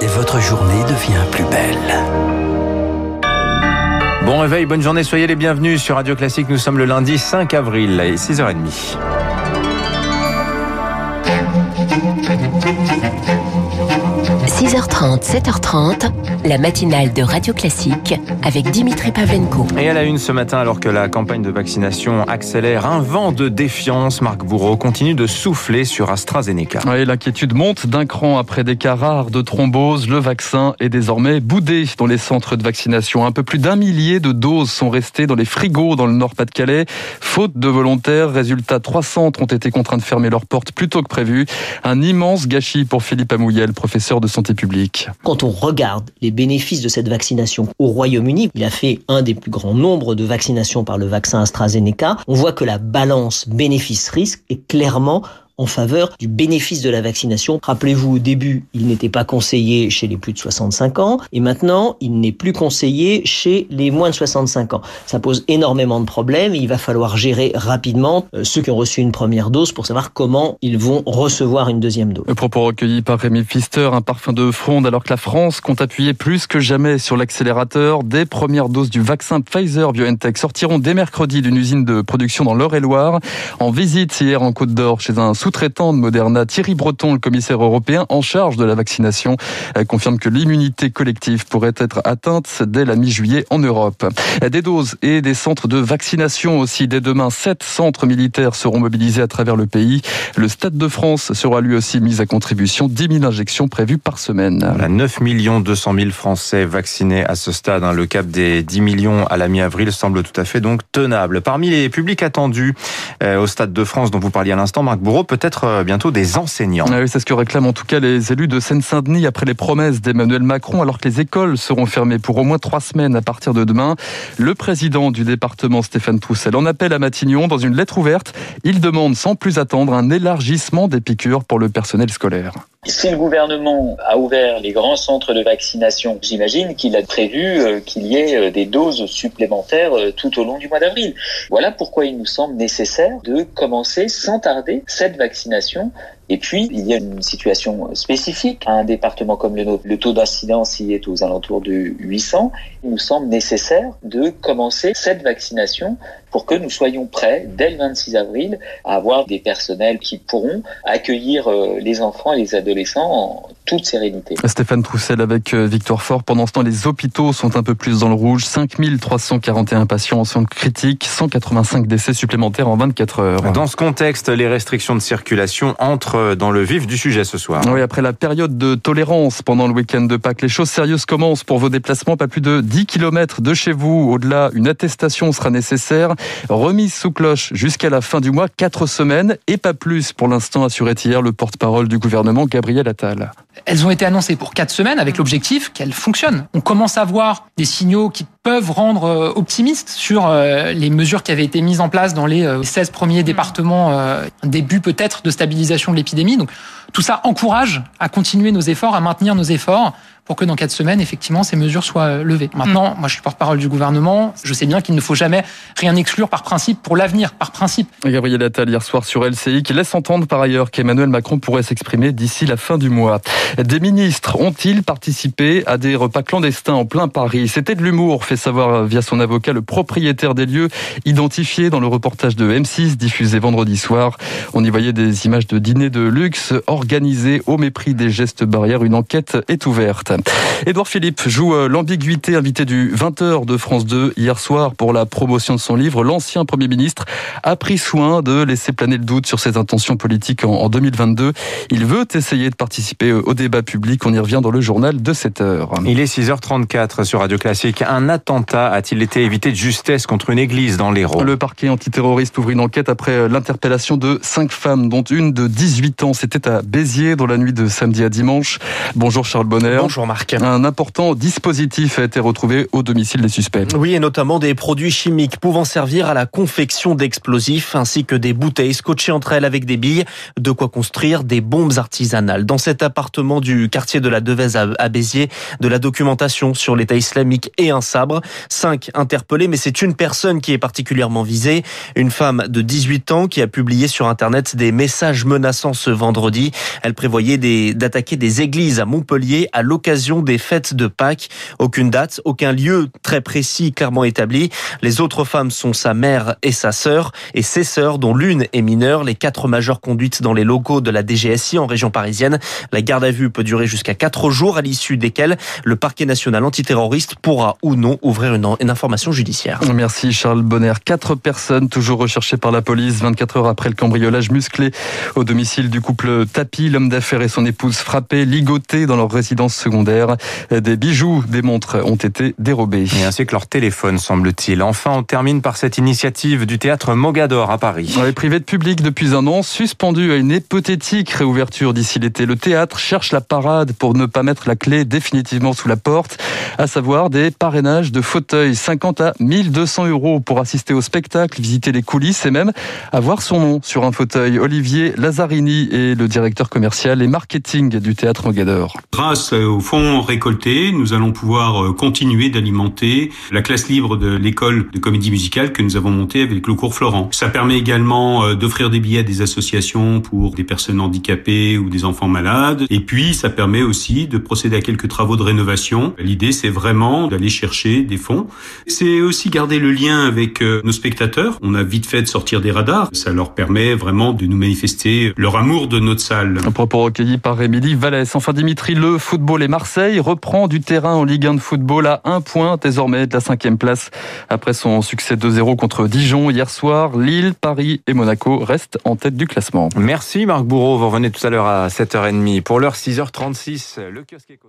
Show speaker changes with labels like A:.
A: et votre journée devient plus belle.
B: Bon réveil, bonne journée, soyez les bienvenus sur Radio Classique. Nous sommes le lundi 5 avril et 6h30.
C: 6h30, 7h30, la matinale de Radio Classique avec Dimitri Pavlenko.
B: Et à la une ce matin, alors que la campagne de vaccination accélère, un vent de défiance, Marc Bourreau continue de souffler sur AstraZeneca.
D: Oui, l'inquiétude monte d'un cran après des cas rares de thrombose. Le vaccin est désormais boudé dans les centres de vaccination. Un peu plus d'un millier de doses sont restées dans les frigos dans le Nord-Pas-de-Calais. Faute de volontaires, résultat, trois centres ont été contraints de fermer leurs portes plus tôt que prévu. Un immense gâchis pour Philippe Amouyel, professeur de santé
E: Quand on regarde les bénéfices de cette vaccination au Royaume-Uni, il a fait un des plus grands nombres de vaccinations par le vaccin AstraZeneca, on voit que la balance bénéfice-risque est clairement en faveur du bénéfice de la vaccination. Rappelez-vous, au début, il n'était pas conseillé chez les plus de 65 ans et maintenant, il n'est plus conseillé chez les moins de 65 ans. Ça pose énormément de problèmes et il va falloir gérer rapidement euh, ceux qui ont reçu une première dose pour savoir comment ils vont recevoir une deuxième dose.
D: Le propos recueilli par Rémi Pfister, un parfum de fronde alors que la France compte appuyer plus que jamais sur l'accélérateur. Des premières doses du vaccin Pfizer BioNTech sortiront dès mercredi d'une usine de production dans l'Eure-et-Loire. En visite hier en Côte d'Or chez un sous-traitant de Moderna, Thierry Breton, le commissaire européen en charge de la vaccination, confirme que l'immunité collective pourrait être atteinte dès la mi-juillet en Europe. Des doses et des centres de vaccination aussi. Dès demain, sept centres militaires seront mobilisés à travers le pays. Le Stade de France sera lui aussi mis à contribution. 10 000 injections prévues par semaine.
B: Voilà, 9 200 000 Français vaccinés à ce stade. Hein. Le cap des 10 millions à la mi-avril semble tout à fait donc tenable. Parmi les publics attendus euh, au Stade de France dont vous parliez à l'instant, Marc Bourreau, peut-être euh, bientôt des enseignants.
D: Ah c'est ce que réclament en tout cas les élus de Seine-Saint-Denis après les promesses d'Emmanuel Macron, alors que les écoles seront fermées pour au moins trois semaines à partir de demain. Le président du département, Stéphane Troussel, en appelle à Matignon dans une lettre ouverte. Il demande sans plus attendre un élargissement des piqûres pour le personnel scolaire.
F: Si le gouvernement a ouvert les grands centres de vaccination, j'imagine qu'il a prévu euh, qu'il y ait euh, des doses supplémentaires euh, tout au long du mois d'avril. Voilà pourquoi il nous semble nécessaire de commencer sans tarder cette vaccination et puis, il y a une situation spécifique à un département comme le nôtre. Le taux d'incidence y est aux alentours de 800. Il nous semble nécessaire de commencer cette vaccination pour que nous soyons prêts, dès le 26 avril, à avoir des personnels qui pourront accueillir les enfants et les adolescents en toute sérénité.
D: Stéphane Troussel avec Victoire Fort. Pendant ce temps, les hôpitaux sont un peu plus dans le rouge. 5341 patients en soins critiques, 185 décès supplémentaires en 24 heures.
B: Dans ce contexte, les restrictions de circulation entrent dans le vif du sujet ce soir.
D: Oui, après la période de tolérance pendant le week-end de Pâques, les choses sérieuses commencent pour vos déplacements. Pas plus de 10 km de chez vous. Au-delà, une attestation sera nécessaire. Remise sous cloche jusqu'à la fin du mois, 4 semaines et pas plus pour l'instant, assurait hier le porte-parole du gouvernement, Gabriel Attal.
G: Elles ont été annoncées pour 4 semaines avec l'objectif qu'elles fonctionnent. On commence à voir des signaux qui peuvent rendre optimistes sur les mesures qui avaient été mises en place dans les 16 premiers départements, un début peut-être de stabilisation de l'épidémie. Donc tout ça encourage à continuer nos efforts, à maintenir nos efforts pour que dans quatre semaines, effectivement, ces mesures soient levées. Maintenant, moi, je suis porte-parole du gouvernement. Je sais bien qu'il ne faut jamais rien exclure par principe pour l'avenir, par principe.
D: Gabriel Attal hier soir sur LCI qui laisse entendre par ailleurs qu'Emmanuel Macron pourrait s'exprimer d'ici la fin du mois. Des ministres ont-ils participé à des repas clandestins en plein Paris? C'était de l'humour, fait savoir via son avocat le propriétaire des lieux, identifié dans le reportage de M6 diffusé vendredi soir. On y voyait des images de dîners de luxe organisés au mépris des gestes barrières. Une enquête est ouverte. Édouard Philippe joue l'ambiguïté, invité du 20h de France 2 hier soir pour la promotion de son livre. L'ancien Premier ministre a pris soin de laisser planer le doute sur ses intentions politiques en 2022. Il veut essayer de participer au débat public. On y revient dans le journal de 7 heures.
B: Il est 6h34 sur Radio Classique. Un attentat a-t-il été évité de justesse contre une église dans l'Hérault?
D: Le parquet antiterroriste ouvre une enquête après l'interpellation de cinq femmes, dont une de 18 ans. C'était à Béziers dans la nuit de samedi à dimanche. Bonjour Charles Bonner.
H: Bonjour Marc.
D: Un important dispositif a été retrouvé au domicile des suspects.
H: Oui, et notamment des produits chimiques pouvant servir à la confection d'explosifs, ainsi que des bouteilles scotchées entre elles avec des billes, de quoi construire des bombes artisanales. Dans cet appartement du quartier de la Devèze à Béziers, de la documentation sur l'État islamique et un sabre. Sabre. Cinq interpellés, mais c'est une personne qui est particulièrement visée. Une femme de 18 ans qui a publié sur Internet des messages menaçants ce vendredi. Elle prévoyait d'attaquer des églises à Montpellier à l'occasion des fêtes de Pâques. Aucune date, aucun lieu très précis clairement établi. Les autres femmes sont sa mère et sa sœur et ses sœurs dont l'une est mineure. Les quatre majeures conduites dans les locaux de la DGSI en région parisienne. La garde à vue peut durer jusqu'à quatre jours à l'issue desquels le parquet national antiterroriste pourra ou non ouvrir une, une information judiciaire.
D: Merci Charles Bonner. Quatre personnes toujours recherchées par la police 24 heures après le cambriolage musclé au domicile du couple Tapi. L'homme d'affaires et son épouse frappés, ligotés dans leur résidence secondaire. Des bijoux, des montres ont été dérobés.
B: Et ainsi que leur téléphone, semble-t-il. Enfin, on termine par cette initiative du théâtre Mogador à Paris.
D: Les privé de public depuis un an, suspendu à une hypothétique réouverture d'ici l'été. Le théâtre cherche la parade pour ne pas mettre la clé définitivement sous la porte, à savoir des parrainages de fauteuils 50 à 1200 euros pour assister au spectacle, visiter les coulisses et même avoir son nom sur un fauteuil. Olivier Lazzarini est le directeur commercial et marketing du théâtre Mogador.
I: Grâce aux fonds récoltés, nous allons pouvoir euh, continuer d'alimenter la classe libre de l'école de comédie musicale que nous avons montée avec le cours Florent. Ça permet également euh, d'offrir des billets à des associations pour des personnes handicapées ou des enfants malades. Et puis, ça permet aussi de procéder à quelques travaux de rénovation. L'idée, c'est vraiment d'aller chercher des fonds. C'est aussi garder le lien avec euh, nos spectateurs. On a vite fait de sortir des radars. Ça leur permet vraiment de nous manifester leur amour de notre salle.
D: Un propos recueilli par Émilie Vallès. Enfin, Dimitri, le football et Marseille reprend du terrain en Ligue 1 de football à un point désormais de la cinquième place. Après son succès 2-0 contre Dijon hier soir, Lille, Paris et Monaco restent en tête du classement.
B: Merci Marc Bourreau. Vous revenez tout à l'heure à 7h30. Pour l'heure 6h36, le kiosque éco.